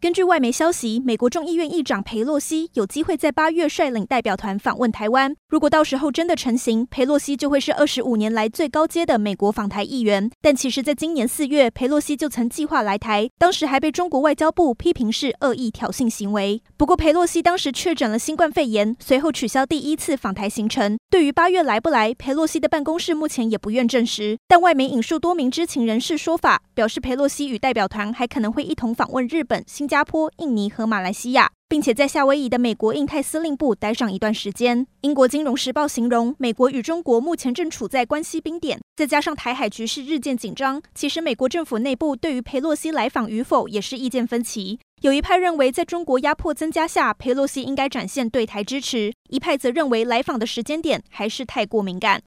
根据外媒消息，美国众议院议长裴洛西有机会在八月率领代表团访问台湾。如果到时候真的成行，裴洛西就会是二十五年来最高阶的美国访台议员。但其实，在今年四月，裴洛西就曾计划来台，当时还被中国外交部批评是恶意挑衅行为。不过，裴洛西当时确诊了新冠肺炎，随后取消第一次访台行程。对于八月来不来，裴洛西的办公室目前也不愿证实。但外媒引述多名知情人士说法，表示裴洛西与代表团还可能会一同访问日本、新加坡、印尼和马来西亚，并且在夏威夷的美国印太司令部待上一段时间。英国金融时报形容，美国与中国目前正处在关系冰点，再加上台海局势日渐紧张，其实美国政府内部对于佩洛西来访与否也是意见分歧。有一派认为，在中国压迫增加下，佩洛西应该展现对台支持；一派则认为，来访的时间点还是太过敏感。